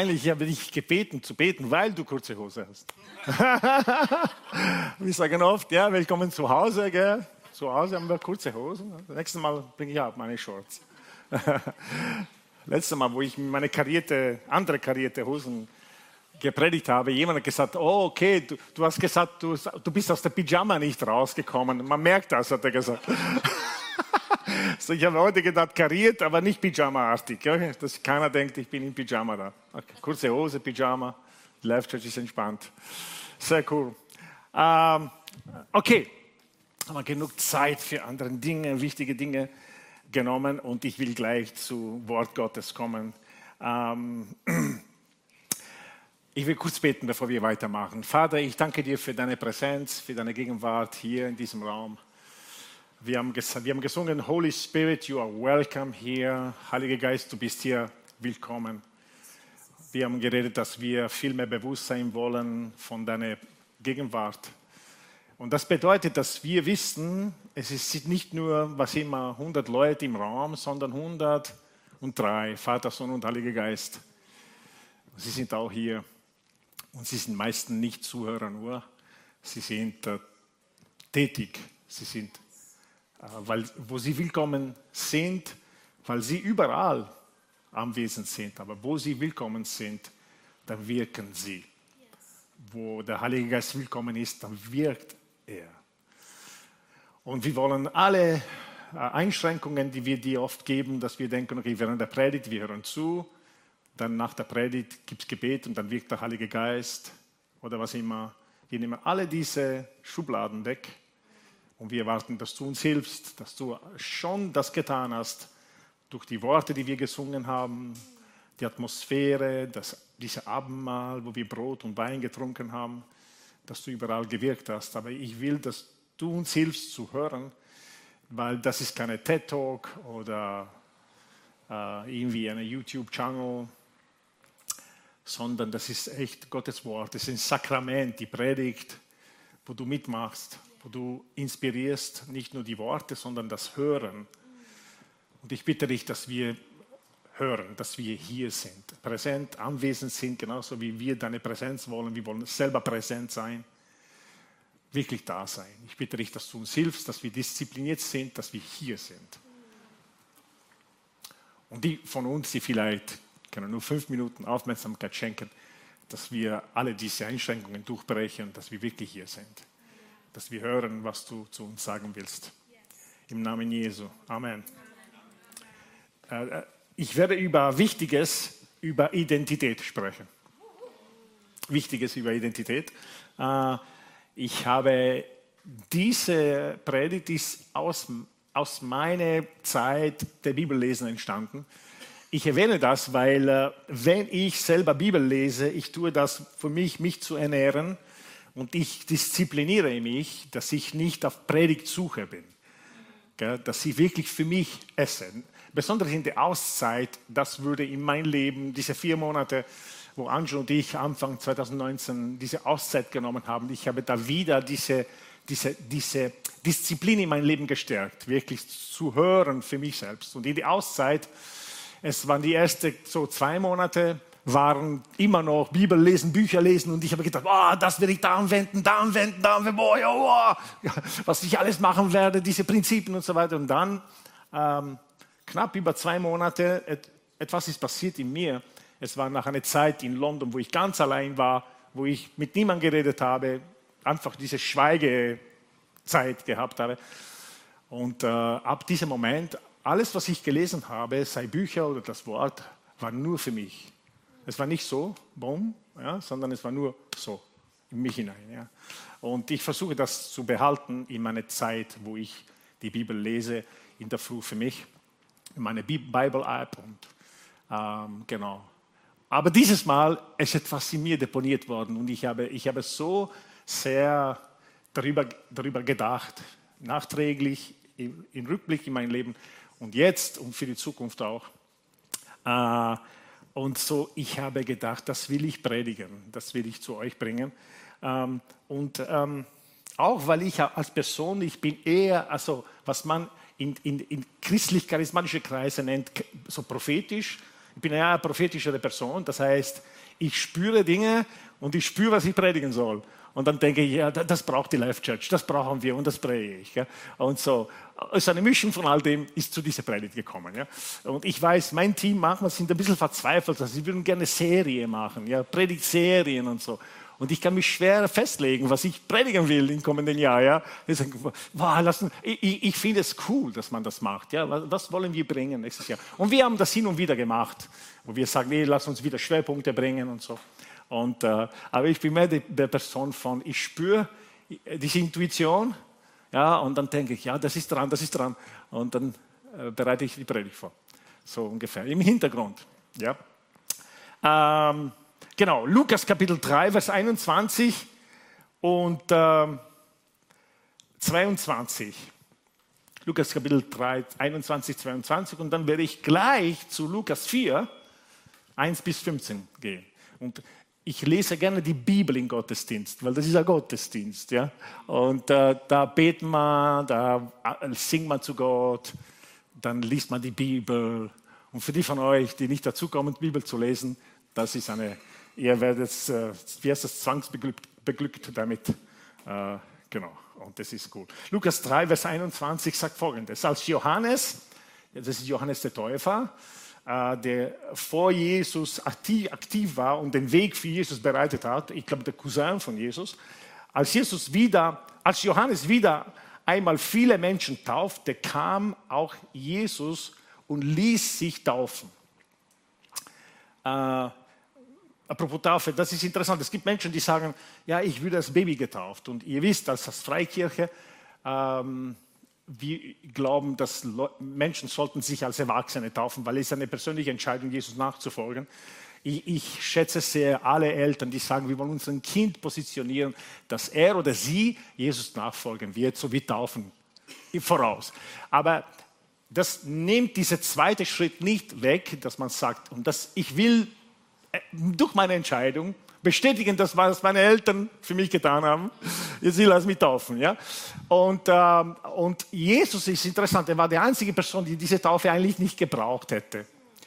peinlich, ich habe dich gebeten zu beten, weil du kurze Hose hast. wir sagen oft, ja, willkommen zu Hause, gell? Zu Hause haben wir kurze Hosen. Nächstes Mal bringe ich auch meine Shorts. Letztes Mal, wo ich meine karierte, andere karierte Hosen gepredigt habe, jemand hat gesagt, oh okay, du, du hast gesagt, du, du, bist aus der Pyjama nicht rausgekommen. Man merkt das, hat er gesagt. So, ich habe heute gedacht, kariert, aber nicht Pyjama-artig. Okay? Dass keiner denkt, ich bin in Pyjama da. Okay. Kurze Hose, Pyjama, Life Church ist entspannt. Sehr cool. Ähm, okay, haben wir genug Zeit für andere Dinge, wichtige Dinge genommen und ich will gleich zu Wort Gottes kommen. Ähm, ich will kurz beten, bevor wir weitermachen. Vater, ich danke dir für deine Präsenz, für deine Gegenwart hier in diesem Raum. Wir haben, wir haben gesungen, Holy Spirit, you are welcome here. Heiliger Geist, du bist hier willkommen. Wir haben geredet, dass wir viel mehr bewusst sein wollen von deiner Gegenwart. Und das bedeutet, dass wir wissen, es ist nicht nur, was immer, 100 Leute im Raum, sondern 103, Vater, Sohn und Heiliger Geist. Sie sind auch hier. Und sie sind meistens nicht Zuhörer nur, sie sind äh, tätig, sie sind, weil, wo sie willkommen sind, weil sie überall anwesend sind. Aber wo sie willkommen sind, da wirken sie. Wo der Heilige Geist willkommen ist, dann wirkt er. Und wir wollen alle äh, Einschränkungen, die wir dir oft geben, dass wir denken, okay, während der Predigt, wir hören zu, dann nach der Predigt gibt es Gebet und dann wirkt der Heilige Geist oder was immer. Wir nehmen alle diese Schubladen weg und wir erwarten, dass du uns hilfst, dass du schon das getan hast durch die Worte, die wir gesungen haben, die Atmosphäre, das, diese Abendmahl, wo wir Brot und Wein getrunken haben, dass du überall gewirkt hast. Aber ich will, dass du uns hilfst zu hören, weil das ist keine TED-Talk oder äh, irgendwie eine YouTube-Channel, sondern das ist echt Gottes Wort. Das ist ein Sakrament, die Predigt, wo du mitmachst, du inspirierst, nicht nur die Worte, sondern das Hören. Und ich bitte dich, dass wir hören, dass wir hier sind, präsent, anwesend sind, genauso wie wir deine Präsenz wollen. Wir wollen selber präsent sein, wirklich da sein. Ich bitte dich, dass du uns hilfst, dass wir diszipliniert sind, dass wir hier sind. Und die von uns, die vielleicht können nur fünf Minuten Aufmerksamkeit schenken, dass wir alle diese Einschränkungen durchbrechen, dass wir wirklich hier sind, dass wir hören, was du zu uns sagen willst. Im Namen Jesu. Amen. Äh, äh, ich werde über Wichtiges, über Identität sprechen. Wichtiges über Identität. Äh, ich habe diese Predigt ist aus, aus meiner Zeit der Bibellesen entstanden. Ich erwähne das, weil wenn ich selber Bibel lese, ich tue das für mich, mich zu ernähren und ich diszipliniere mich, dass ich nicht auf Predigtsuche bin, dass ich wirklich für mich esse. Besonders in der Auszeit, das würde in mein Leben, diese vier Monate, wo Angel und ich Anfang 2019 diese Auszeit genommen haben, ich habe da wieder diese, diese, diese Disziplin in mein Leben gestärkt, wirklich zu hören für mich selbst. Und in der Auszeit, es waren die ersten so zwei Monate, waren immer noch Bibel lesen, Bücher lesen und ich habe gedacht, oh, das werde ich da anwenden, da anwenden, da anwenden, oh, oh, was ich alles machen werde, diese Prinzipien und so weiter. Und dann, ähm, knapp über zwei Monate, et, etwas ist passiert in mir. Es war nach einer Zeit in London, wo ich ganz allein war, wo ich mit niemandem geredet habe, einfach diese Schweigezeit gehabt habe. Und äh, ab diesem Moment alles, was ich gelesen habe, sei Bücher oder das Wort, war nur für mich. Es war nicht so, boom, ja, sondern es war nur so, in mich hinein. Ja. Und ich versuche das zu behalten in meiner Zeit, wo ich die Bibel lese, in der Früh für mich, in meine Bible-App und ähm, genau. Aber dieses Mal ist etwas in mir deponiert worden und ich habe, ich habe so sehr darüber, darüber gedacht, nachträglich, im, im Rückblick in mein Leben, und jetzt und für die Zukunft auch. Äh, und so, ich habe gedacht, das will ich predigen, das will ich zu euch bringen. Ähm, und ähm, auch weil ich als Person, ich bin eher, also was man in, in, in christlich-charismatische Kreise nennt, so prophetisch. Ich bin ja eine prophetischere Person, das heißt, ich spüre Dinge und ich spüre, was ich predigen soll. Und dann denke ich, ja, das braucht die Life Church, das brauchen wir und das predige ich. Ja. Und so, also eine Mischung von all dem ist zu dieser Predigt gekommen. Ja. Und ich weiß, mein Team manchmal sind ein bisschen verzweifelt, also sie würden gerne Serie machen, ja, Predigtserien und so. Und ich kann mich schwer festlegen, was ich predigen will im kommenden Jahr. Ja. Ich, sage, wow, lassen, ich, ich finde es cool, dass man das macht. Ja. Was wollen wir bringen nächstes Jahr? Und wir haben das hin und wieder gemacht, wo wir sagen, nee, lass uns wieder Schwerpunkte bringen und so. Und, äh, aber ich bin mehr die, der Person von, ich spüre diese Intuition, ja, und dann denke ich, ja, das ist dran, das ist dran. Und dann äh, bereite ich die Predigt vor. So ungefähr, im Hintergrund. Ja. Ähm, genau, Lukas Kapitel 3, Vers 21 und äh, 22. Lukas Kapitel 3, 21, 22 und dann werde ich gleich zu Lukas 4, 1 bis 15 gehen. Und ich lese gerne die Bibel im Gottesdienst, weil das ist ein Gottesdienst. Ja? Und äh, da beten wir, da äh, singt man zu Gott, dann liest man die Bibel. Und für die von euch, die nicht dazukommen, die Bibel zu lesen, das ist eine, ihr werdet, äh, wie heißt das, zwangsbeglückt beglückt damit. Äh, genau, und das ist gut. Lukas 3, Vers 21 sagt folgendes: Als Johannes, das ist Johannes der Täufer, der vor Jesus aktiv, war und den Weg für Jesus bereitet hat, ich glaube der Cousin von Jesus, als Jesus wieder, als Johannes wieder einmal viele Menschen taufte, kam auch Jesus und ließ sich taufen. Äh, apropos Taufe, das ist interessant. Es gibt Menschen, die sagen, ja, ich würde als Baby getauft. Und ihr wisst, als Freikirche, ähm, wir glauben, dass Menschen sollten sich als Erwachsene taufen, weil es eine persönliche Entscheidung, Jesus nachzufolgen. Ich, ich, schätze sehr alle Eltern, die sagen, wir wollen unser Kind positionieren, dass er oder sie Jesus nachfolgen wird, so wie Taufen voraus. Aber das nimmt diesen zweiten Schritt nicht weg, dass man sagt, und das, ich will äh, durch meine Entscheidung bestätigen das, was meine Eltern für mich getan haben. Jetzt will er mich taufen. Ja? Und, ähm, und Jesus ist interessant, er war die einzige Person, die diese Taufe eigentlich nicht gebraucht hätte.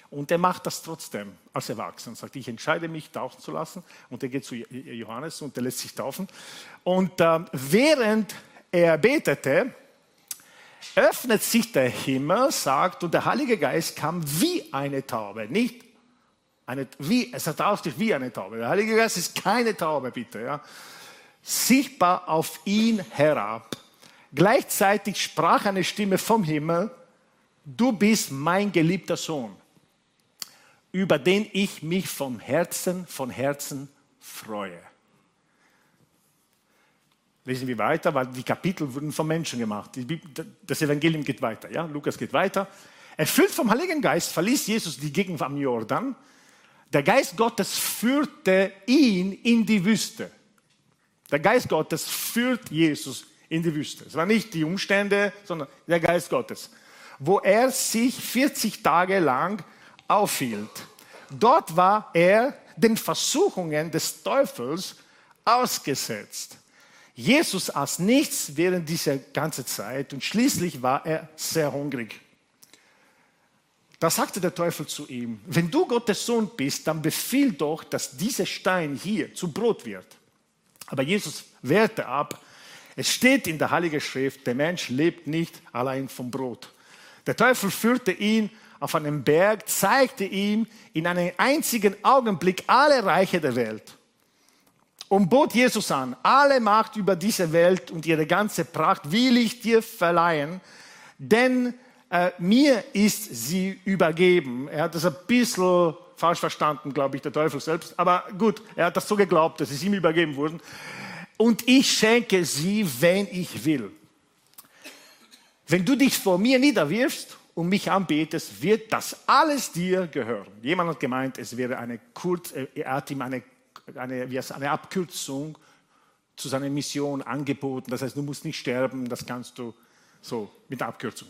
Und er macht das trotzdem als Erwachsener. Sagt, ich entscheide mich, taufen zu lassen. Und er geht zu Johannes und er lässt sich taufen. Und ähm, während er betete, öffnet sich der Himmel, sagt, und der Heilige Geist kam wie eine Taube. Nicht eine, wie, es ertaucht sich wie eine Taube. Der Heilige Geist ist keine Taube, bitte. Ja. Sichtbar auf ihn herab. Gleichzeitig sprach eine Stimme vom Himmel, du bist mein geliebter Sohn, über den ich mich vom Herzen, von Herzen freue. Lesen wir weiter, weil die Kapitel wurden von Menschen gemacht. Das Evangelium geht weiter. Ja? Lukas geht weiter. Erfüllt vom Heiligen Geist verließ Jesus die Gegend am Jordan der Geist Gottes führte ihn in die Wüste. Der Geist Gottes führt Jesus in die Wüste. Es waren nicht die Umstände, sondern der Geist Gottes, wo er sich 40 Tage lang aufhielt. Dort war er den Versuchungen des Teufels ausgesetzt. Jesus aß nichts während dieser ganzen Zeit und schließlich war er sehr hungrig. Da sagte der Teufel zu ihm, wenn du Gottes Sohn bist, dann befiehl doch, dass dieser Stein hier zu Brot wird. Aber Jesus wehrte ab. Es steht in der Heiligen Schrift, der Mensch lebt nicht allein vom Brot. Der Teufel führte ihn auf einen Berg, zeigte ihm in einem einzigen Augenblick alle Reiche der Welt und bot Jesus an, alle Macht über diese Welt und ihre ganze Pracht will ich dir verleihen, denn äh, mir ist sie übergeben. Er hat das ein bisschen falsch verstanden, glaube ich, der Teufel selbst. Aber gut, er hat das so geglaubt, dass es ihm übergeben wurden. Und ich schenke sie, wenn ich will. Wenn du dich vor mir niederwirfst und mich anbetest, wird das alles dir gehören. Jemand hat gemeint, es wäre eine, Kurz, äh, er hat ihm eine, eine, eine Abkürzung zu seiner Mission angeboten. Das heißt, du musst nicht sterben, das kannst du so mit Abkürzung.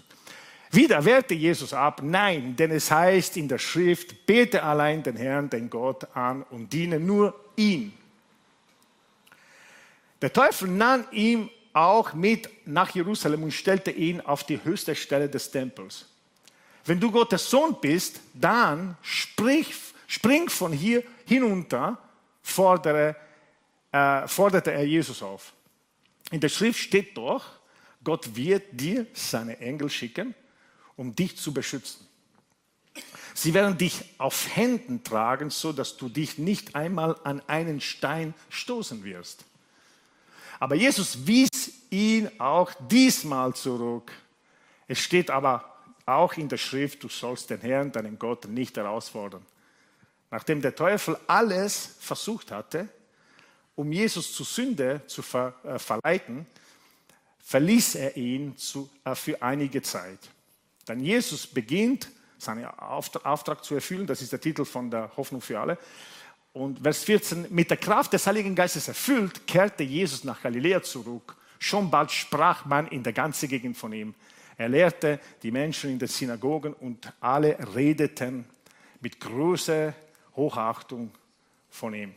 Wieder wehrte Jesus ab, nein, denn es heißt in der Schrift, bete allein den Herrn, den Gott an und diene nur ihn. Der Teufel nahm ihn auch mit nach Jerusalem und stellte ihn auf die höchste Stelle des Tempels. wenn du Gottes Sohn bist, dann sprich, spring von hier hinunter, fordere, äh, forderte er Jesus auf. In der Schrift steht doch, Gott wird dir seine Engel schicken, um dich zu beschützen. Sie werden dich auf Händen tragen, so dass du dich nicht einmal an einen Stein stoßen wirst. Aber Jesus wies ihn auch diesmal zurück. Es steht aber auch in der Schrift, du sollst den Herrn, deinen Gott, nicht herausfordern. Nachdem der Teufel alles versucht hatte, um Jesus zur Sünde zu ver, äh, verleiten, verließ er ihn zu, äh, für einige Zeit. Dann Jesus beginnt, seinen Auftrag zu erfüllen, das ist der Titel von der Hoffnung für alle. Und Vers 14, mit der Kraft des Heiligen Geistes erfüllt, kehrte Jesus nach Galiläa zurück. Schon bald sprach man in der ganzen Gegend von ihm. Er lehrte die Menschen in den Synagogen und alle redeten mit großer Hochachtung von ihm.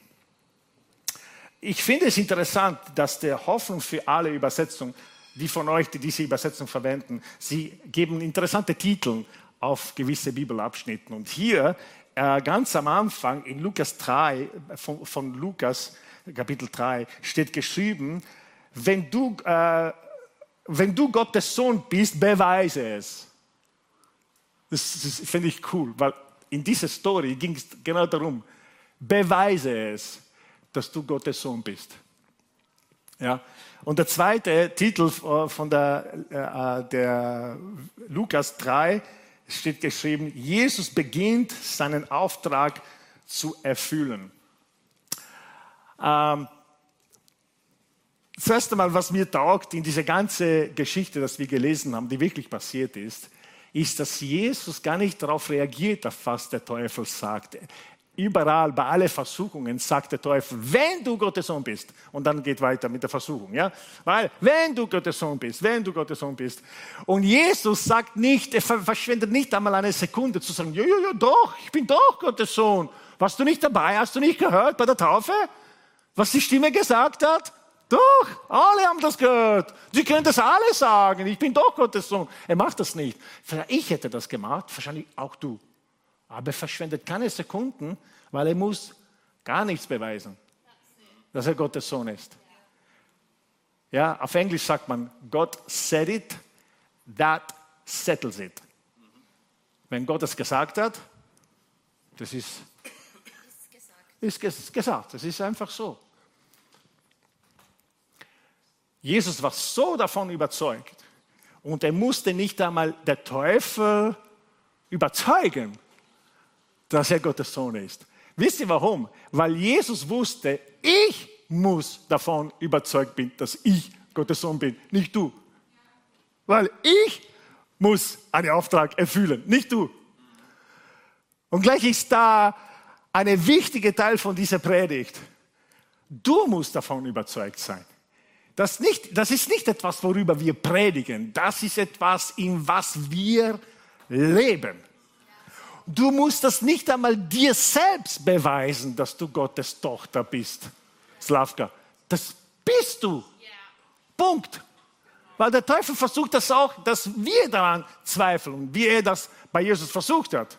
Ich finde es interessant, dass der Hoffnung für alle Übersetzung, die von euch, die diese Übersetzung verwenden, sie geben interessante Titel auf gewisse Bibelabschnitten. Und hier äh, ganz am Anfang in Lukas 3, von, von, Lukas Kapitel 3, steht geschrieben, wenn du, äh, wenn du Gottes Sohn bist, beweise es. Das, das finde ich cool, weil in dieser Story ging es genau darum, beweise es, dass du Gottes Sohn bist. Ja? Und der zweite Titel äh, von der, äh, der Lukas 3 steht geschrieben, Jesus beginnt seinen Auftrag zu erfüllen. Ähm, das erste Mal, was mir taugt in dieser ganzen Geschichte, dass wir gelesen haben, die wirklich passiert ist, ist, dass Jesus gar nicht darauf reagiert, auf was der Teufel sagt. Überall, bei allen Versuchungen sagt der Teufel, wenn du Gottes Sohn bist. Und dann geht weiter mit der Versuchung. Ja? Weil, wenn du Gottes Sohn bist, wenn du Gottes Sohn bist. Und Jesus sagt nicht, er verschwendet nicht einmal eine Sekunde zu sagen, ja, ja, ja, doch, ich bin doch Gottes Sohn. Warst du nicht dabei? Hast du nicht gehört bei der Taufe? Was die Stimme gesagt hat? Doch, alle haben das gehört. Sie können das alle sagen. Ich bin doch Gottes Sohn. Er macht das nicht. Ich hätte das gemacht, wahrscheinlich auch du. Aber er verschwendet keine Sekunden, weil er muss gar nichts beweisen, dass er Gottes Sohn ist. Ja, auf Englisch sagt man, God said it, that settles it. Wenn Gott es gesagt hat, das ist, ist gesagt. Das ist einfach so. Jesus war so davon überzeugt und er musste nicht einmal der Teufel überzeugen, dass er Gottes Sohn ist. Wisst ihr warum? Weil Jesus wusste, ich muss davon überzeugt bin, dass ich Gottes Sohn bin, nicht du. Weil ich muss einen Auftrag erfüllen, nicht du. Und gleich ist da ein wichtiger Teil von dieser Predigt. Du musst davon überzeugt sein. Das, nicht, das ist nicht etwas, worüber wir predigen. Das ist etwas, in was wir leben. Du musst das nicht einmal dir selbst beweisen, dass du Gottes Tochter bist. Slavka, das bist du. Punkt. Weil der Teufel versucht das auch, dass wir daran zweifeln, wie er das bei Jesus versucht hat.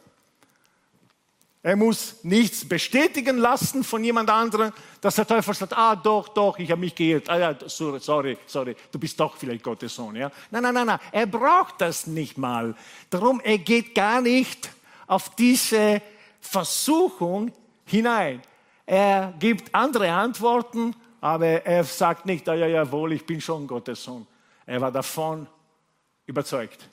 Er muss nichts bestätigen lassen von jemand anderem, dass der Teufel sagt, ah doch, doch, ich habe mich geirrt. Ah ja, sorry, sorry, du bist doch vielleicht Gottes Sohn. Ja? Nein, nein, nein, nein, er braucht das nicht mal. Darum, er geht gar nicht auf diese Versuchung hinein. Er gibt andere Antworten, aber er sagt nicht, ah ja, jawohl, ich bin schon Gottes Sohn. Er war davon überzeugt.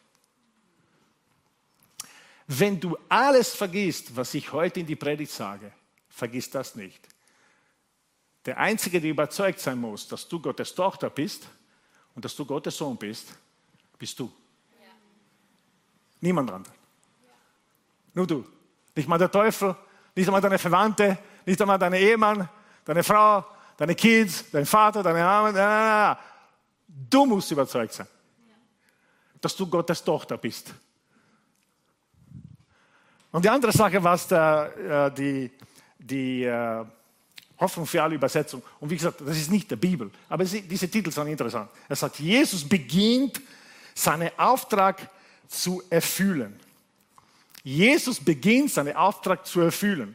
Wenn du alles vergisst, was ich heute in die Predigt sage, vergiss das nicht. Der Einzige, der überzeugt sein muss, dass du Gottes Tochter bist und dass du Gottes Sohn bist, bist du. Ja. Niemand anderes. Nur du. Nicht mal der Teufel, nicht einmal deine Verwandte, nicht einmal dein Ehemann, deine Frau, deine Kids, dein Vater, deine Mama. Du musst überzeugt sein, dass du Gottes Tochter bist. Und die andere Sache war der, äh, die, die äh, Hoffnung für alle Übersetzung. Und wie gesagt, das ist nicht der Bibel, aber diese Titel sind interessant. Er sagt, Jesus beginnt seinen Auftrag zu erfüllen. Jesus beginnt seinen Auftrag zu erfüllen.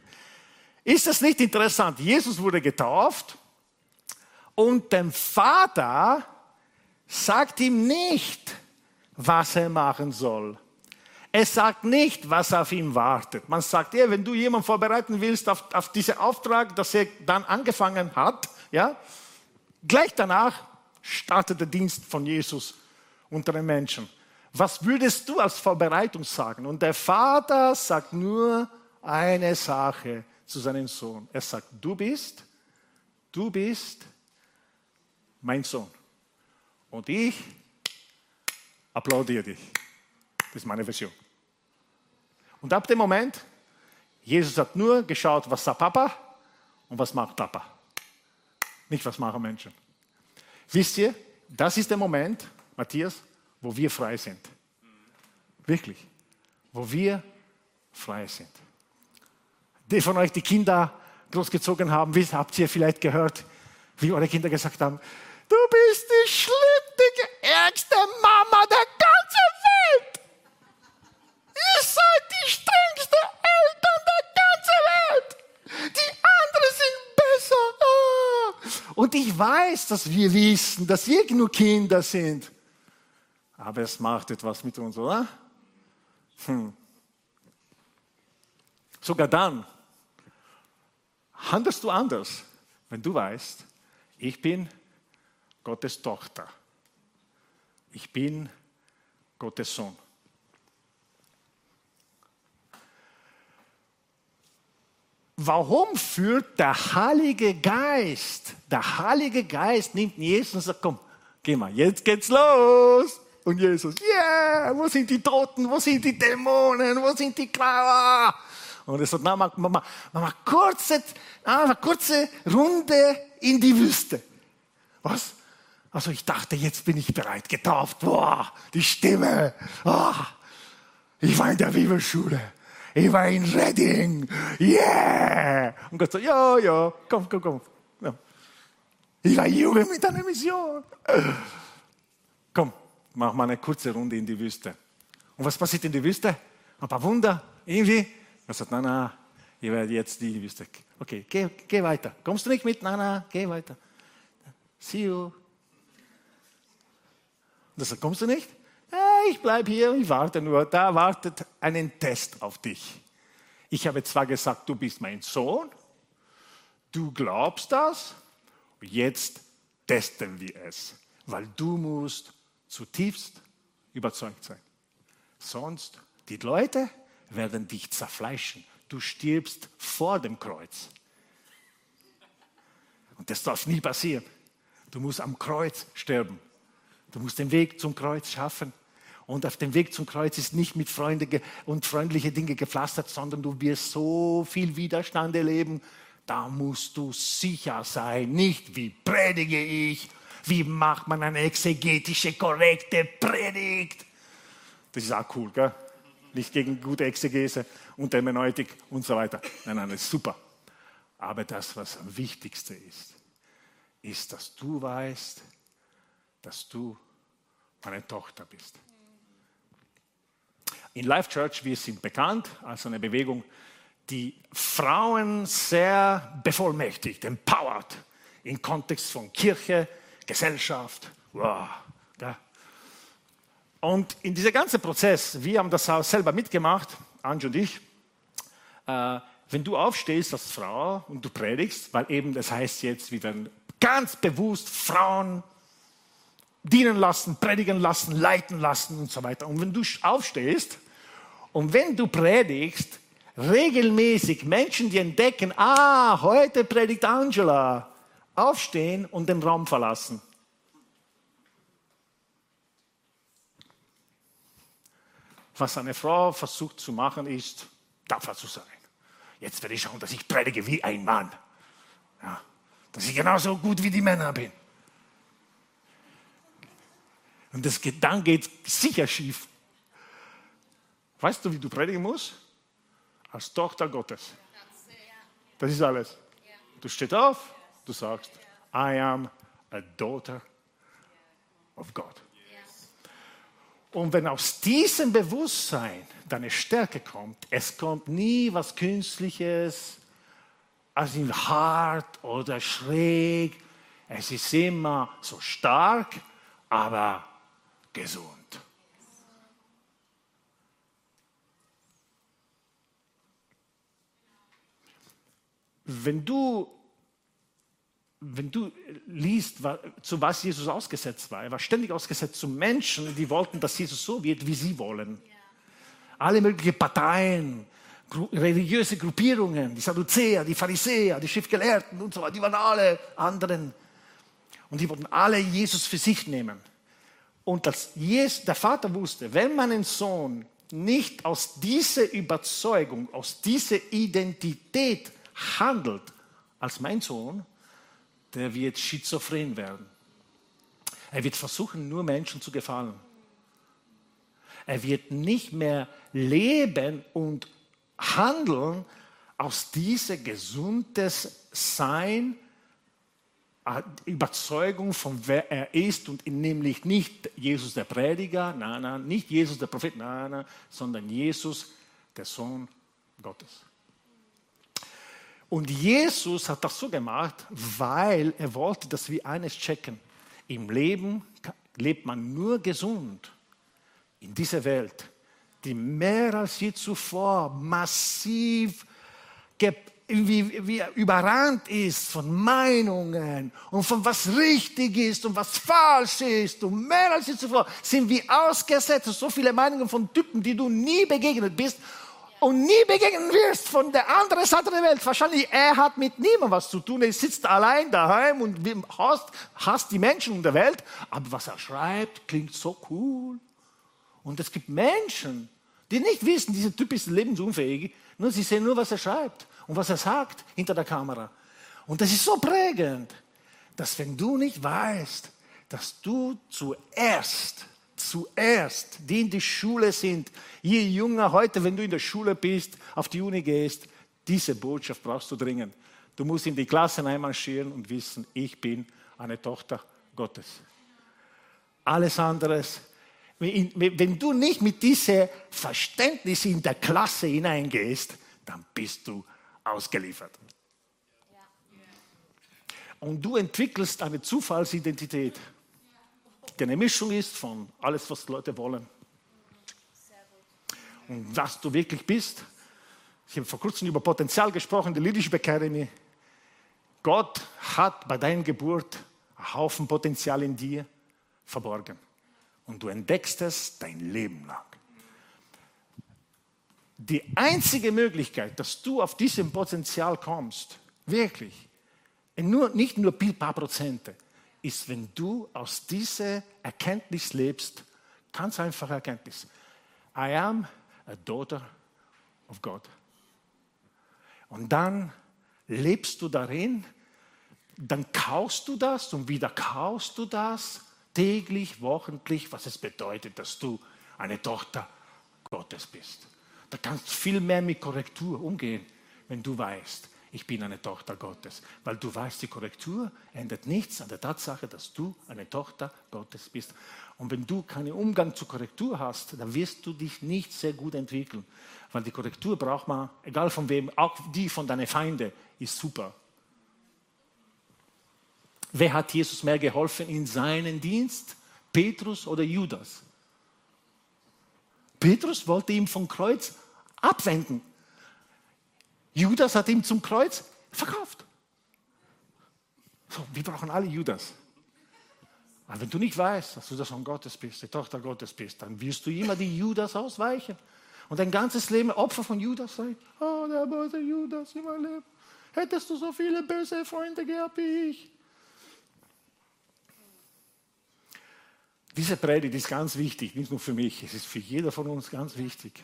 Ist das nicht interessant? Jesus wurde getauft und dem Vater sagt ihm nicht, was er machen soll. Er sagt nicht, was auf ihn wartet. Man sagt, ja, wenn du jemanden vorbereiten willst auf, auf diesen Auftrag, dass er dann angefangen hat, ja, gleich danach startet der Dienst von Jesus unter den Menschen. Was würdest du als Vorbereitung sagen? Und der Vater sagt nur eine Sache zu seinem Sohn. Er sagt, du bist, du bist mein Sohn. Und ich applaudiere dich. Das ist meine Version. Und ab dem Moment, Jesus hat nur geschaut, was sagt Papa und was macht Papa. Nicht, was machen Menschen. Wisst ihr, das ist der Moment, Matthias, wo wir frei sind. Wirklich. Wo wir frei sind. Die von euch, die Kinder großgezogen haben, habt ihr vielleicht gehört, wie eure Kinder gesagt haben, du bist die schlimmste, ärgste Mama der ganzen Welt. Ihr seid die strengste Eltern der ganzen Welt. Die anderen sind besser. Und ich weiß, dass wir wissen, dass wir nur Kinder sind. Aber es macht etwas mit uns, oder? Hm. Sogar dann handelst du anders, wenn du weißt, ich bin Gottes Tochter. Ich bin Gottes Sohn. Warum führt der Heilige Geist? Der Heilige Geist nimmt Jesus und sagt, komm, geh mal, jetzt geht's los. Und Jesus, yeah, wo sind die Toten, wo sind die Dämonen, wo sind die Klauer? Und er sagt, na, mach, mach, mach, kurze, na, kurze Runde in die Wüste. Was? Also ich dachte, jetzt bin ich bereit, getauft. Boah, die Stimme. Oh, ich war in der Bibelschule. Ich war in Reading. Yeah. Und Gott sagt, ja, ja, komm, komm, komm. Ja. Ich war Junge mit einer Mission. Mach mal eine kurze Runde in die Wüste. Und was passiert in der Wüste? Ein paar Wunder, irgendwie. Er sagt, nein, nein, ich werde jetzt die Wüste. Okay, geh, geh weiter. Kommst du nicht mit? Nein, nein, geh weiter. See you. Und er sagt, kommst du nicht? Ja, ich bleibe hier, ich warte nur. Da wartet einen Test auf dich. Ich habe zwar gesagt, du bist mein Sohn, du glaubst das, jetzt testen wir es, weil du musst zutiefst überzeugt sein. Sonst, die Leute werden dich zerfleischen. Du stirbst vor dem Kreuz. Und das darf nie passieren. Du musst am Kreuz sterben. Du musst den Weg zum Kreuz schaffen. Und auf dem Weg zum Kreuz ist nicht mit Freunde und freundliche Dinge gepflastert, sondern du wirst so viel Widerstand erleben. Da musst du sicher sein. Nicht wie predige ich, wie macht man eine exegetische, korrekte Predigt? Das ist auch cool, gell? Nicht gegen gute Exegese und Hermeneutik und so weiter. Nein, nein, das ist super. Aber das, was am wichtigsten ist, ist, dass du weißt, dass du meine Tochter bist. In Life Church, wir sind bekannt als eine Bewegung, die Frauen sehr bevollmächtigt, empowered, im Kontext von Kirche, Gesellschaft. Wow, ja. Und in diesem ganzen Prozess, wir haben das auch selber mitgemacht, Ange und ich, äh, wenn du aufstehst als Frau und du predigst, weil eben das heißt jetzt, wir werden ganz bewusst Frauen dienen lassen, predigen lassen, leiten lassen und so weiter. Und wenn du aufstehst und wenn du predigst, regelmäßig Menschen, die entdecken, ah, heute predigt Angela, aufstehen und den Raum verlassen. Was eine Frau versucht zu machen, ist, tapfer zu sein. Jetzt werde ich schauen, dass ich predige wie ein Mann. Ja, dass ich genauso gut wie die Männer bin. Und das geht, dann geht sicher schief. Weißt du, wie du predigen musst? Als Tochter Gottes. Das ist alles. Du stehst auf, Du sagst, I am a daughter of God. Und wenn aus diesem Bewusstsein deine Stärke kommt, es kommt nie was Künstliches, also hart oder schräg. Es ist immer so stark, aber gesund. Wenn du wenn du liest, zu was Jesus ausgesetzt war, er war ständig ausgesetzt zu Menschen, die wollten, dass Jesus so wird, wie sie wollen. Alle möglichen Parteien, religiöse Gruppierungen, die Sadduzäer, die Pharisäer, die Schriftgelehrten und so weiter, die waren alle anderen. Und die wollten alle Jesus für sich nehmen. Und dass Jesus, der Vater wusste, wenn meinen Sohn nicht aus dieser Überzeugung, aus dieser Identität handelt als mein Sohn, der wird schizophren werden. Er wird versuchen, nur Menschen zu gefallen. Er wird nicht mehr leben und handeln aus diesem gesundes Sein, Überzeugung von wer er ist und nämlich nicht Jesus der Prediger, nein, nein, nicht Jesus der Prophet, nein, nein, sondern Jesus der Sohn Gottes. Und Jesus hat das so gemacht, weil er wollte, dass wir eines checken. Im Leben lebt man nur gesund in dieser Welt, die mehr als je zuvor massiv wie, wie überrannt ist von Meinungen und von was richtig ist und was falsch ist und mehr als je zuvor sind wir ausgesetzt. So viele Meinungen von Typen, die du nie begegnet bist und nie begegnen wirst von der anderen Seite der Welt. Wahrscheinlich, er hat mit niemandem was zu tun. Er sitzt allein daheim und hasst, hasst die Menschen in der Welt. Aber was er schreibt, klingt so cool. Und es gibt Menschen, die nicht wissen, dieser Typ ist lebensunfähig. Nur sie sehen nur, was er schreibt und was er sagt hinter der Kamera. Und das ist so prägend, dass wenn du nicht weißt, dass du zuerst zuerst, die in die Schule sind. Je jünger heute, wenn du in der Schule bist, auf die Uni gehst, diese Botschaft brauchst du dringend. Du musst in die Klassen einmarschieren und wissen, ich bin eine Tochter Gottes. Alles andere, wenn du nicht mit diesem Verständnis in der Klasse hineingehst, dann bist du ausgeliefert. Und du entwickelst eine Zufallsidentität die eine Mischung ist von alles, was Leute wollen. Und was du wirklich bist. Ich habe vor kurzem über Potenzial gesprochen, die Leadership Academy. Gott hat bei deiner Geburt einen Haufen Potenzial in dir verborgen. Und du entdeckst es dein Leben lang. Die einzige Möglichkeit, dass du auf diesem Potenzial kommst, wirklich, nur, nicht nur ein paar Prozente, ist, wenn du aus dieser Erkenntnis lebst, ganz einfache Erkenntnis. I am a daughter of God. Und dann lebst du darin, dann kaust du das und wieder kaust du das täglich, wochentlich, was es bedeutet, dass du eine Tochter Gottes bist. Da kannst du viel mehr mit Korrektur umgehen, wenn du weißt, ich bin eine Tochter Gottes. Weil du weißt, die Korrektur ändert nichts an der Tatsache, dass du eine Tochter Gottes bist. Und wenn du keinen Umgang zur Korrektur hast, dann wirst du dich nicht sehr gut entwickeln. Weil die Korrektur braucht man, egal von wem, auch die von deinen Feinden, ist super. Wer hat Jesus mehr geholfen in seinem Dienst? Petrus oder Judas? Petrus wollte ihn vom Kreuz abwenden. Judas hat ihn zum Kreuz verkauft. So, wir brauchen alle Judas. Aber wenn du nicht weißt, dass du der Sohn Gottes bist, die Tochter Gottes bist, dann wirst du immer die Judas ausweichen. Und dein ganzes Leben Opfer von Judas sein. Oh, der böse Judas in meinem Leben. Hättest du so viele böse Freunde gehabt wie ich. Diese Predigt ist ganz wichtig, nicht nur für mich, es ist für jeder von uns ganz wichtig.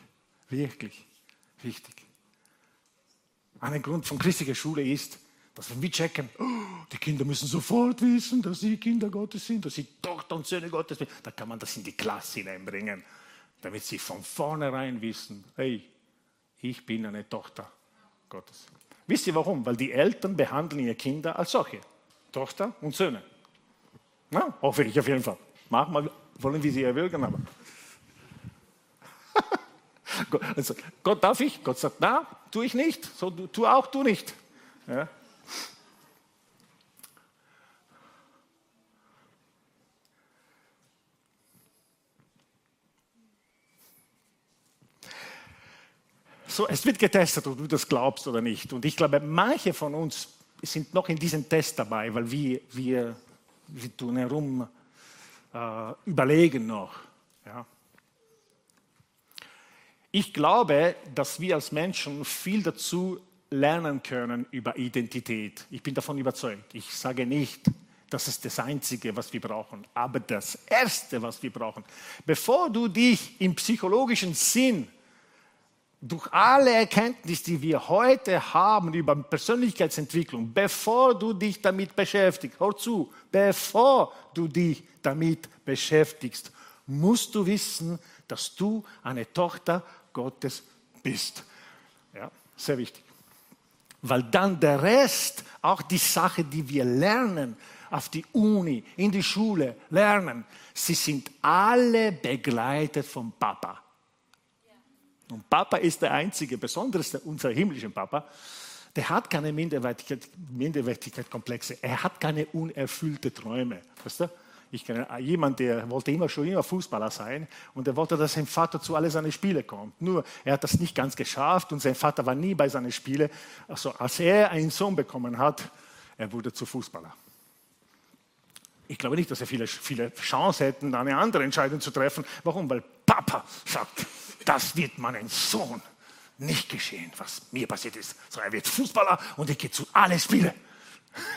Wirklich wichtig. Ein Grund von christlicher Schule ist, dass wir checken, oh, die Kinder müssen sofort wissen, dass sie Kinder Gottes sind, dass sie Tochter und Söhne Gottes sind, dann kann man das in die Klasse hineinbringen, damit sie von vornherein wissen, hey, ich bin eine Tochter Gottes. Wisst ihr warum? Weil die Eltern behandeln ihre Kinder als solche, Tochter und Söhne. Na, hoffe ich auf jeden Fall. Manchmal wollen wir sie erwürgen, aber Also, Gott darf ich? Gott sagt, na, tu ich nicht. So, du, tu auch, tu nicht. Ja. So, es wird getestet, ob du das glaubst oder nicht. Und ich glaube, manche von uns sind noch in diesem Test dabei, weil wir, wir, wir tun herum äh, überlegen noch. Ja. Ich glaube, dass wir als Menschen viel dazu lernen können über Identität. Ich bin davon überzeugt. Ich sage nicht, das ist das Einzige, was wir brauchen, aber das Erste, was wir brauchen. Bevor du dich im psychologischen Sinn durch alle Erkenntnisse, die wir heute haben über Persönlichkeitsentwicklung, bevor du dich damit beschäftigst, hör zu, bevor du dich damit beschäftigst, musst du wissen, dass du eine Tochter Gottes bist. Ja, sehr wichtig. Weil dann der Rest, auch die Sache, die wir lernen, auf die Uni, in die Schule lernen, sie sind alle begleitet vom Papa. Und Papa ist der einzige, besonders unser himmlischer Papa, der hat keine Minderwertigkeit, Minderwertigkeitskomplexe. Er hat keine unerfüllte Träume. Weißt du? Ich kenne jemanden, der wollte immer schon immer Fußballer sein und er wollte, dass sein Vater zu alle seine Spiele kommt. Nur er hat das nicht ganz geschafft und sein Vater war nie bei seinen Spielen. Also als er einen Sohn bekommen hat, er wurde zu Fußballer. Ich glaube nicht, dass er viele, viele Chance hätten, eine andere Entscheidung zu treffen. Warum? Weil Papa sagt, das wird meinem Sohn nicht geschehen, was mir passiert ist. So, er wird Fußballer und ich gehe zu allen Spielen.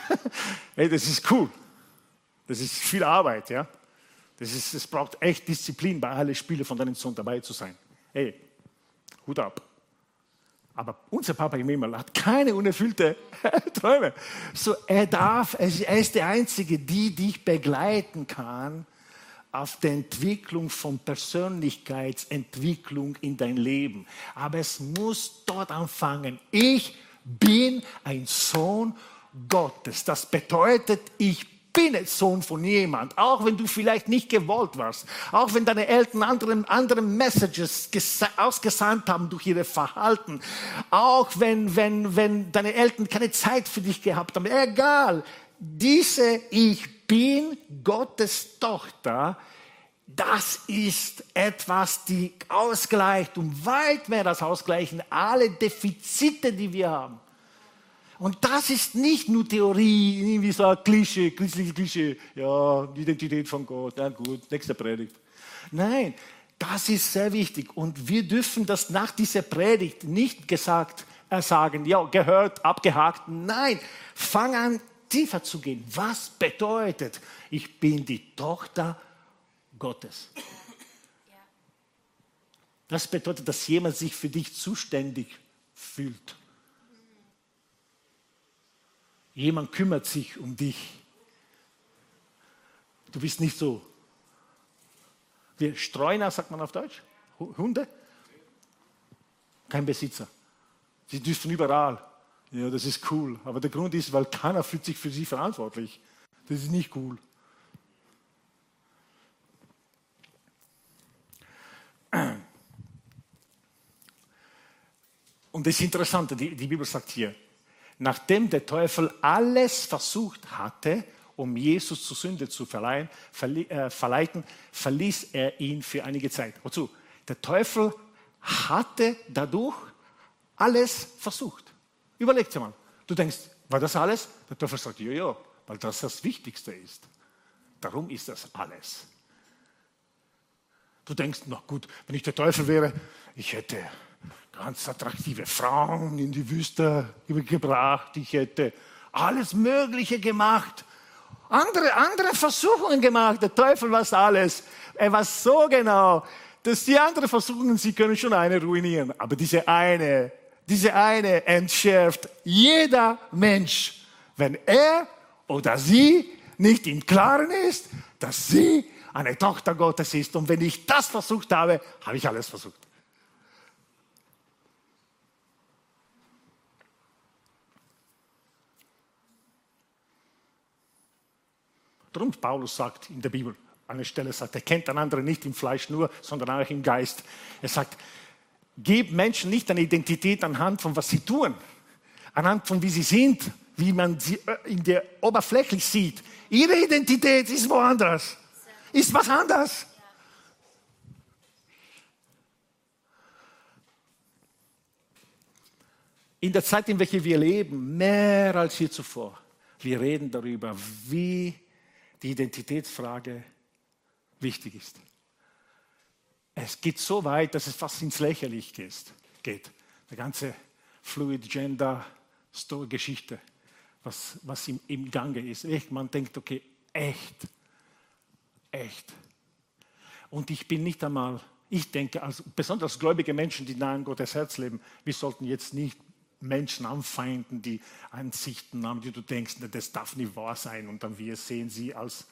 hey, das ist cool. Das ist viel Arbeit, ja. Das ist, es braucht echt Disziplin, bei allen Spielen von deinem Sohn dabei zu sein. Hey, Hut ab. Aber unser Papa im Himmel hat keine unerfüllte Träume. So, er darf, er ist der Einzige, die dich begleiten kann auf der Entwicklung von Persönlichkeitsentwicklung in dein Leben. Aber es muss dort anfangen. Ich bin ein Sohn Gottes. Das bedeutet, ich bin ein Sohn von jemand, auch wenn du vielleicht nicht gewollt warst, auch wenn deine Eltern andere, andere Messages ausgesandt haben durch ihr Verhalten, auch wenn, wenn, wenn deine Eltern keine Zeit für dich gehabt haben, egal, diese Ich bin Gottes Tochter, das ist etwas, die ausgleicht und weit mehr das ausgleichen alle Defizite, die wir haben. Und das ist nicht nur Theorie, irgendwie so ein Klischee, christliche Klischee, ja, Identität von Gott, ja gut, nächste Predigt. Nein, das ist sehr wichtig und wir dürfen das nach dieser Predigt nicht gesagt äh, sagen, ja, gehört, abgehakt. Nein, fang an, tiefer zu gehen. Was bedeutet, ich bin die Tochter Gottes? Das bedeutet, dass jemand sich für dich zuständig fühlt. Jemand kümmert sich um dich. Du bist nicht so wie Streuner, sagt man auf Deutsch. Hunde? Kein Besitzer. Sie dürfen überall. Ja, das ist cool. Aber der Grund ist, weil keiner fühlt sich für sie verantwortlich. Das ist nicht cool. Und das Interessante, die, die Bibel sagt hier, nachdem der Teufel alles versucht hatte, um Jesus zur Sünde zu verleihen, äh, verleiten, verließ er ihn für einige Zeit. Wozu? Der Teufel hatte dadurch alles versucht. Überleg dir mal. Du denkst, war das alles? Der Teufel sagt, ja, ja, weil das das Wichtigste ist. Darum ist das alles. Du denkst, na gut, wenn ich der Teufel wäre, ich hätte ganz attraktive Frauen in die Wüste gebracht, ich hätte alles Mögliche gemacht, andere, andere Versuchungen gemacht. Der Teufel war alles. Er war so genau, dass die anderen Versuchungen, sie können schon eine ruinieren. Aber diese eine, diese eine entschärft jeder Mensch, wenn er oder sie nicht im Klaren ist, dass sie eine Tochter Gottes ist. Und wenn ich das versucht habe, habe ich alles versucht. Darum Paulus sagt in der Bibel, an der Stelle sagt, er kennt den anderen nicht im Fleisch nur, sondern auch im Geist. Er sagt, gib Menschen nicht eine Identität anhand von was sie tun, anhand von wie sie sind, wie man sie äh, in der oberflächlich sieht. Ihre Identität ist woanders, ist was anderes. In der Zeit, in welcher wir leben, mehr als je zuvor, wir reden darüber, wie die Identitätsfrage wichtig ist. Es geht so weit, dass es fast ins Lächerliche geht. Die ganze Fluid Gender Geschichte, was, was im, im Gange ist. Echt, man denkt, okay, echt, echt. Und ich bin nicht einmal, ich denke, als, besonders gläubige Menschen, die nahe an Gottes Herz leben, wir sollten jetzt nicht Menschen anfeinden, die Ansichten haben, die du denkst, das darf nicht wahr sein und dann wir sehen sie als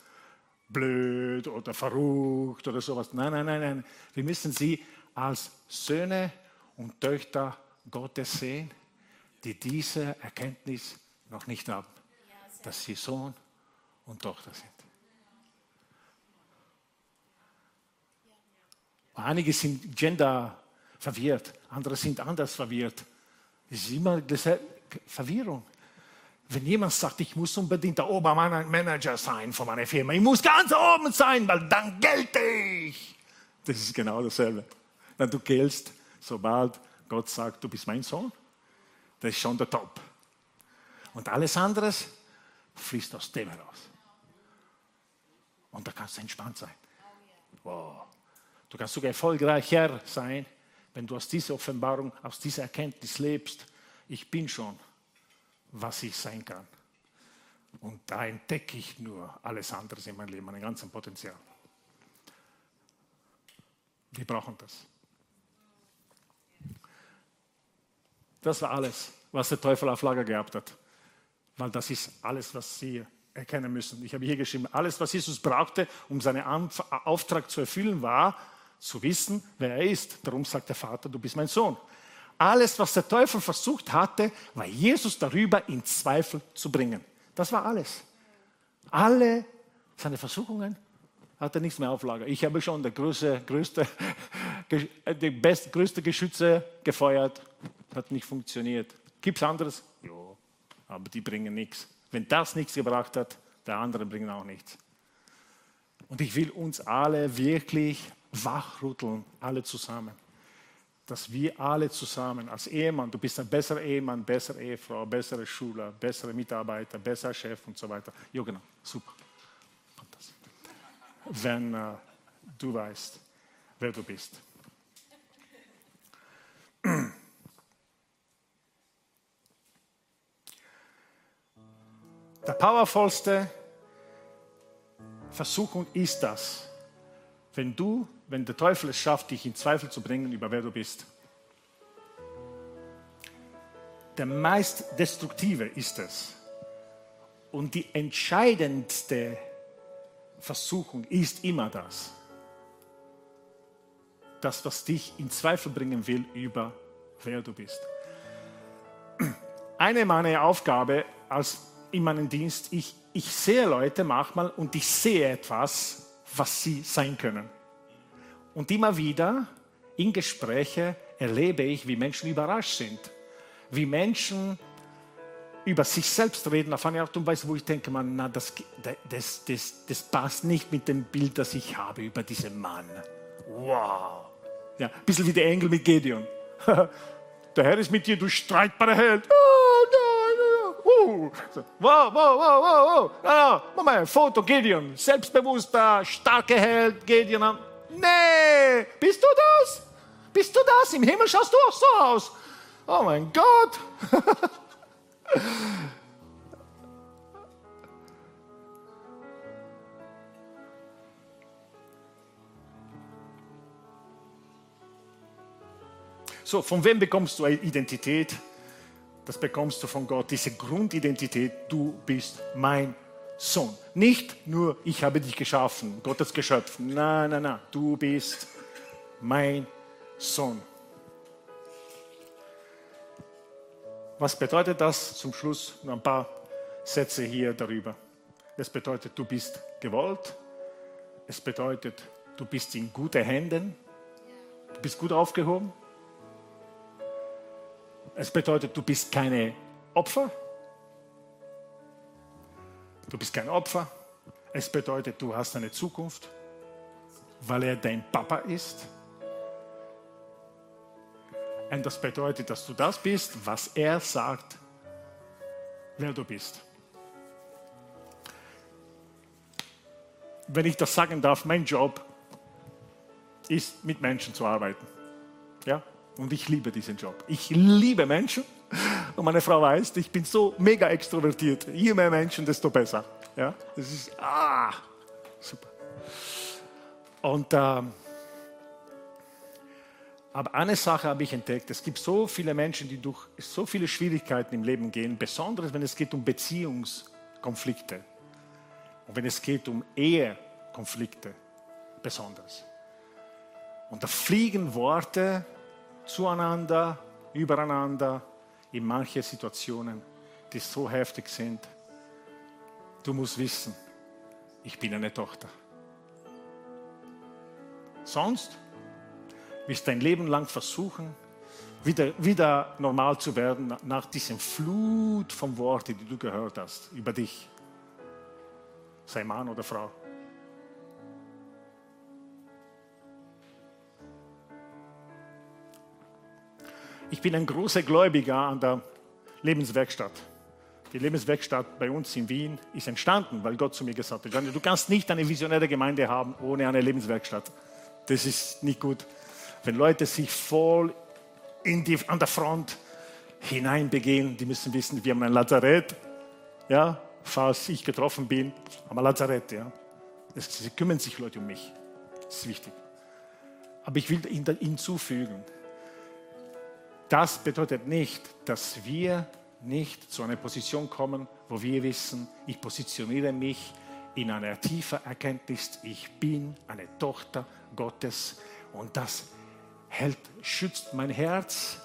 blöd oder verrückt oder sowas. Nein, nein, nein, nein. Wir müssen sie als Söhne und Töchter Gottes sehen, die diese Erkenntnis noch nicht haben, dass sie Sohn und Tochter sind. Einige sind gender verwirrt, andere sind anders verwirrt. Es ist immer Verwirrung. Wenn jemand sagt, ich muss unbedingt der Obermanager sein von meiner Firma, ich muss ganz oben sein, weil dann gelte ich. Das ist genau dasselbe. Wenn du giltst, sobald Gott sagt, du bist mein Sohn, das ist schon der Top. Und alles andere fließt aus dem heraus. Und da kannst du entspannt sein. Wow. Du kannst sogar erfolgreicher sein, wenn du aus dieser Offenbarung, aus dieser Erkenntnis lebst, ich bin schon, was ich sein kann. Und da entdecke ich nur alles andere in meinem Leben, mein ganzes Potenzial. Wir brauchen das. Das war alles, was der Teufel auf Lager gehabt hat. Weil das ist alles, was Sie erkennen müssen. Ich habe hier geschrieben, alles, was Jesus brauchte, um seinen Auftrag zu erfüllen, war, zu wissen, wer er ist. Darum sagt der Vater, du bist mein Sohn. Alles, was der Teufel versucht hatte, war Jesus darüber in Zweifel zu bringen. Das war alles. Alle seine Versuchungen hatte nichts mehr Auflage. Ich habe schon die größte, größte, die best, größte Geschütze gefeuert, hat nicht funktioniert. Gibt es anderes? Ja, aber die bringen nichts. Wenn das nichts gebracht hat, der andere bringen auch nichts. Und ich will uns alle wirklich wachrütteln, alle zusammen. Dass wir alle zusammen als Ehemann, du bist ein besserer Ehemann, bessere Ehefrau, bessere Schüler, bessere Mitarbeiter, besserer Chef und so weiter. Ja, genau, super. Wenn äh, du weißt, wer du bist. Der powervollste Versuchung ist das, wenn du, wenn der Teufel es schafft, dich in Zweifel zu bringen, über wer du bist. Der meist destruktive ist es. Und die entscheidendste Versuchung ist immer das. Das, was dich in Zweifel bringen will über wer du bist. Eine meiner Aufgabe als in meinem Dienst, ich, ich sehe Leute manchmal und ich sehe etwas, was sie sein können. Und immer wieder in Gespräche erlebe ich, wie Menschen überrascht sind, wie Menschen über sich selbst reden auf eine Art und Weise, wo ich denke, man, na, das, das, das, das passt nicht mit dem Bild, das ich habe über diesen Mann. Wow. Ja, ein bisschen wie der Engel mit Gedeon. der Herr ist mit dir, du streitbarer Held. Oh, uh. so, wow, wow, wow, wow, wow. Ah, Moment, Foto Gideon, selbstbewusster, starker Held, Gideon. Nee, bist du das? Bist du das? Im Himmel schaust du auch so aus. Oh mein Gott. So, von wem bekommst du Identität? Das bekommst du von Gott, diese Grundidentität, du bist mein Sohn. Nicht nur, ich habe dich geschaffen, Gottes Geschöpf. Nein, nein, nein, du bist mein Sohn. Was bedeutet das? Zum Schluss noch ein paar Sätze hier darüber. Es bedeutet, du bist gewollt. Es bedeutet, du bist in guten Händen. Du bist gut aufgehoben. Es bedeutet, du bist keine Opfer. Du bist kein Opfer. Es bedeutet, du hast eine Zukunft, weil er dein Papa ist. Und das bedeutet, dass du das bist, was er sagt, wer du bist. Wenn ich das sagen darf, mein Job ist, mit Menschen zu arbeiten. Ja? Und ich liebe diesen Job. Ich liebe Menschen. Und meine Frau weiß, ich bin so mega extrovertiert. Je mehr Menschen, desto besser. Ja? Das ist, ah, super. Und, ähm, aber eine Sache habe ich entdeckt. Es gibt so viele Menschen, die durch so viele Schwierigkeiten im Leben gehen, besonders wenn es geht um Beziehungskonflikte und wenn es geht um Ehekonflikte, besonders. Und da fliegen Worte zueinander, übereinander in manche Situationen, die so heftig sind. Du musst wissen, ich bin eine Tochter. Sonst wirst du dein Leben lang versuchen, wieder, wieder normal zu werden nach diesem Flut von Worten, die du gehört hast über dich. Sei Mann oder Frau. Ich bin ein großer Gläubiger an der Lebenswerkstatt. Die Lebenswerkstatt bei uns in Wien ist entstanden, weil Gott zu mir gesagt hat, du kannst nicht eine visionäre Gemeinde haben ohne eine Lebenswerkstatt. Das ist nicht gut. Wenn Leute sich voll die, an der Front hineinbegehen, die müssen wissen, wir haben ein Lazarett, ja, falls ich getroffen bin, haben ein Lazarett, ja. Sie kümmern sich Leute um mich. Das ist wichtig. Aber ich will hinzufügen, das bedeutet nicht, dass wir nicht zu einer Position kommen, wo wir wissen, ich positioniere mich in einer tiefen Erkenntnis, ich bin eine Tochter Gottes und das hält, schützt mein Herz,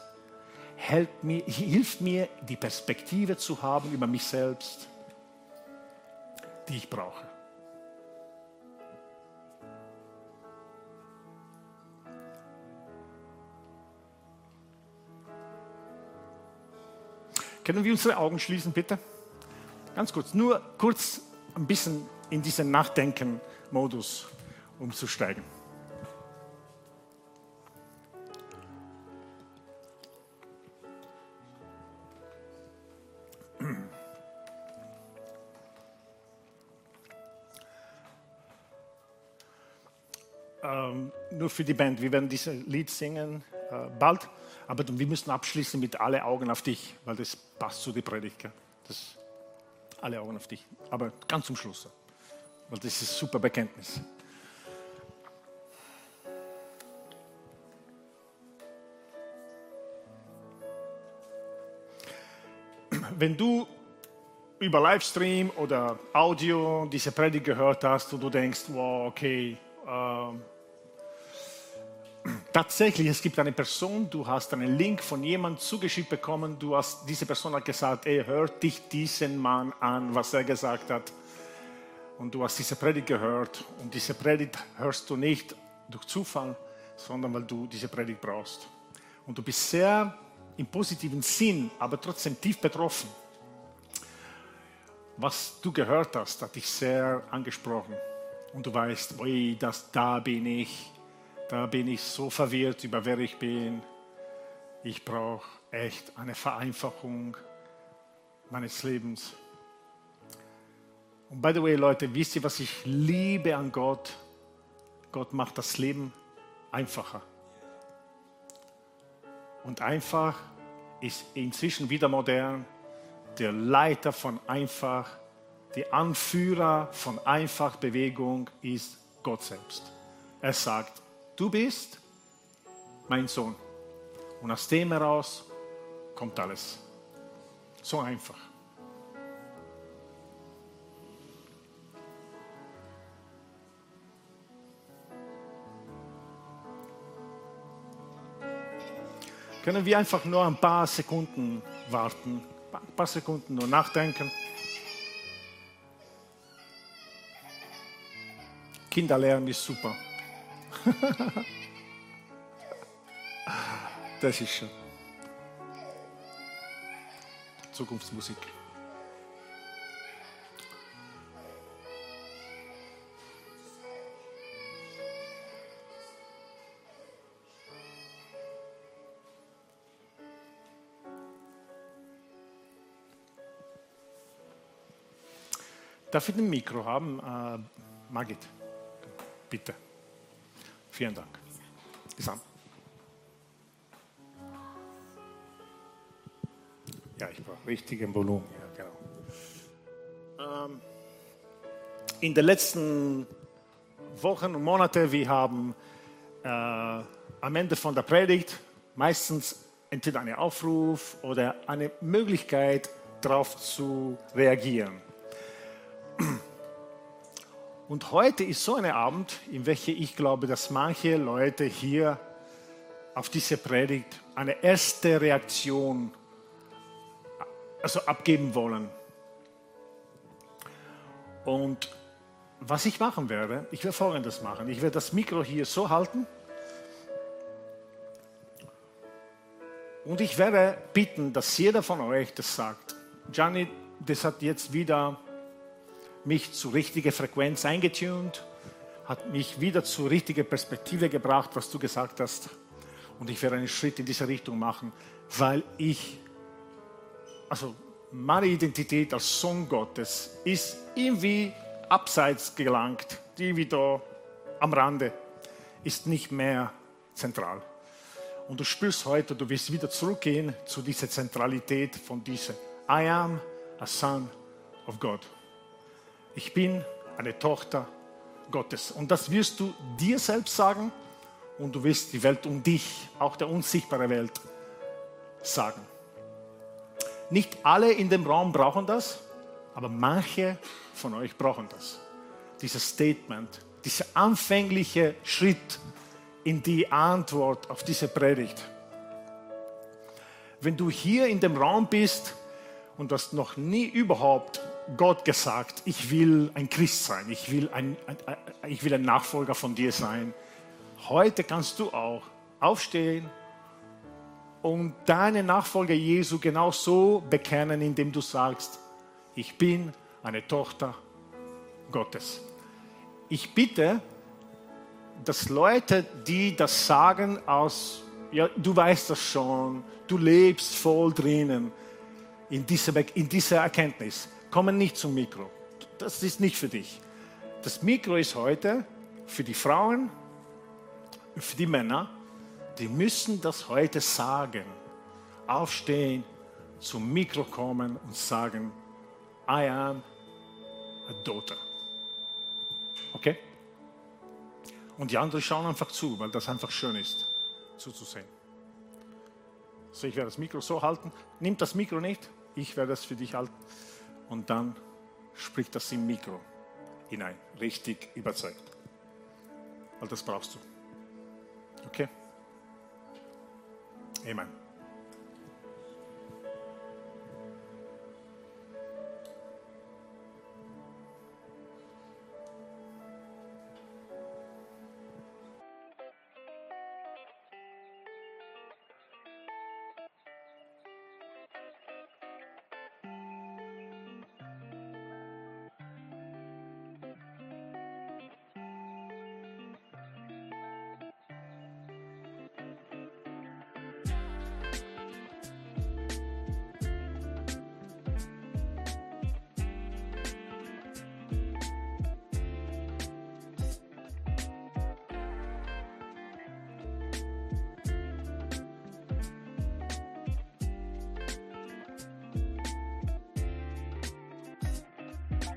hält mir, hilft mir, die Perspektive zu haben über mich selbst, die ich brauche. Können wir unsere Augen schließen, bitte? Ganz kurz, nur kurz ein bisschen in diesen Nachdenken-Modus umzusteigen. Ähm, nur für die Band, wir werden dieses Lied singen äh, bald. Aber wir müssen abschließen mit alle Augen auf dich, weil das passt zu der Predigt. Das, alle Augen auf dich. Aber ganz zum Schluss, weil das ist super Bekenntnis. Wenn du über Livestream oder Audio diese Predigt gehört hast und du denkst, wow, okay, äh, Tatsächlich, es gibt eine Person, du hast einen Link von jemandem zugeschickt bekommen, du hast, diese Person hat gesagt, ey, hört dich diesen Mann an, was er gesagt hat. Und du hast diese Predigt gehört und diese Predigt hörst du nicht durch Zufall, sondern weil du diese Predigt brauchst. Und du bist sehr im positiven Sinn, aber trotzdem tief betroffen. Was du gehört hast, hat dich sehr angesprochen. Und du weißt, oi, das, da bin ich da bin ich so verwirrt über wer ich bin. Ich brauche echt eine Vereinfachung meines Lebens. Und by the way, Leute, wisst ihr, was ich liebe an Gott? Gott macht das Leben einfacher. Und einfach ist inzwischen wieder modern. Der Leiter von Einfach, der Anführer von Einfachbewegung ist Gott selbst. Er sagt, du bist mein Sohn. Und aus dem heraus kommt alles. So einfach. Können wir einfach nur ein paar Sekunden warten, ein paar Sekunden nur nachdenken. Kinderlernen ist super. das ist schon. Zukunftsmusik. Darf ich ein Mikro haben? Äh, Margit, bitte. Vielen Dank. Gesamt. Ja, ich brauche richtigen Volumen. Ja, genau. Ähm, in den letzten Wochen und Monaten, wir haben äh, am Ende von der Predigt meistens entweder einen Aufruf oder eine Möglichkeit, darauf zu reagieren. Und heute ist so ein Abend, in welchem ich glaube, dass manche Leute hier auf diese Predigt eine erste Reaktion also abgeben wollen. Und was ich machen werde, ich werde Folgendes machen. Ich werde das Mikro hier so halten und ich werde bitten, dass jeder von euch das sagt. Gianni, das hat jetzt wieder mich zur richtigen Frequenz eingetunt, hat mich wieder zur richtigen Perspektive gebracht, was du gesagt hast. Und ich werde einen Schritt in diese Richtung machen, weil ich, also meine Identität als Sohn Gottes ist irgendwie abseits gelangt, irgendwie da am Rande, ist nicht mehr zentral. Und du spürst heute, du wirst wieder zurückgehen zu dieser Zentralität von dieser I am a son of God. Ich bin eine Tochter Gottes. Und das wirst du dir selbst sagen und du wirst die Welt um dich, auch der unsichtbare Welt, sagen. Nicht alle in dem Raum brauchen das, aber manche von euch brauchen das. Dieses Statement, dieser anfängliche Schritt in die Antwort auf diese Predigt. Wenn du hier in dem Raum bist und du hast noch nie überhaupt Gott gesagt, ich will ein Christ sein, ich will ein, ein, ich will ein Nachfolger von dir sein. Heute kannst du auch aufstehen und deine Nachfolger Jesu genau so bekennen, indem du sagst, ich bin eine Tochter Gottes. Ich bitte, dass Leute, die das sagen aus, ja, du weißt das schon, du lebst voll drinnen in dieser, in dieser Erkenntnis, kommen nicht zum Mikro. Das ist nicht für dich. Das Mikro ist heute für die Frauen, für die Männer, die müssen das heute sagen. Aufstehen, zum Mikro kommen und sagen, I am a daughter. Okay? Und die anderen schauen einfach zu, weil das einfach schön ist, zuzusehen. So, ich werde das Mikro so halten. Nimm das Mikro nicht, ich werde es für dich halten und dann spricht das im Mikro hinein, richtig überzeugt. Weil das brauchst du. Okay? Amen.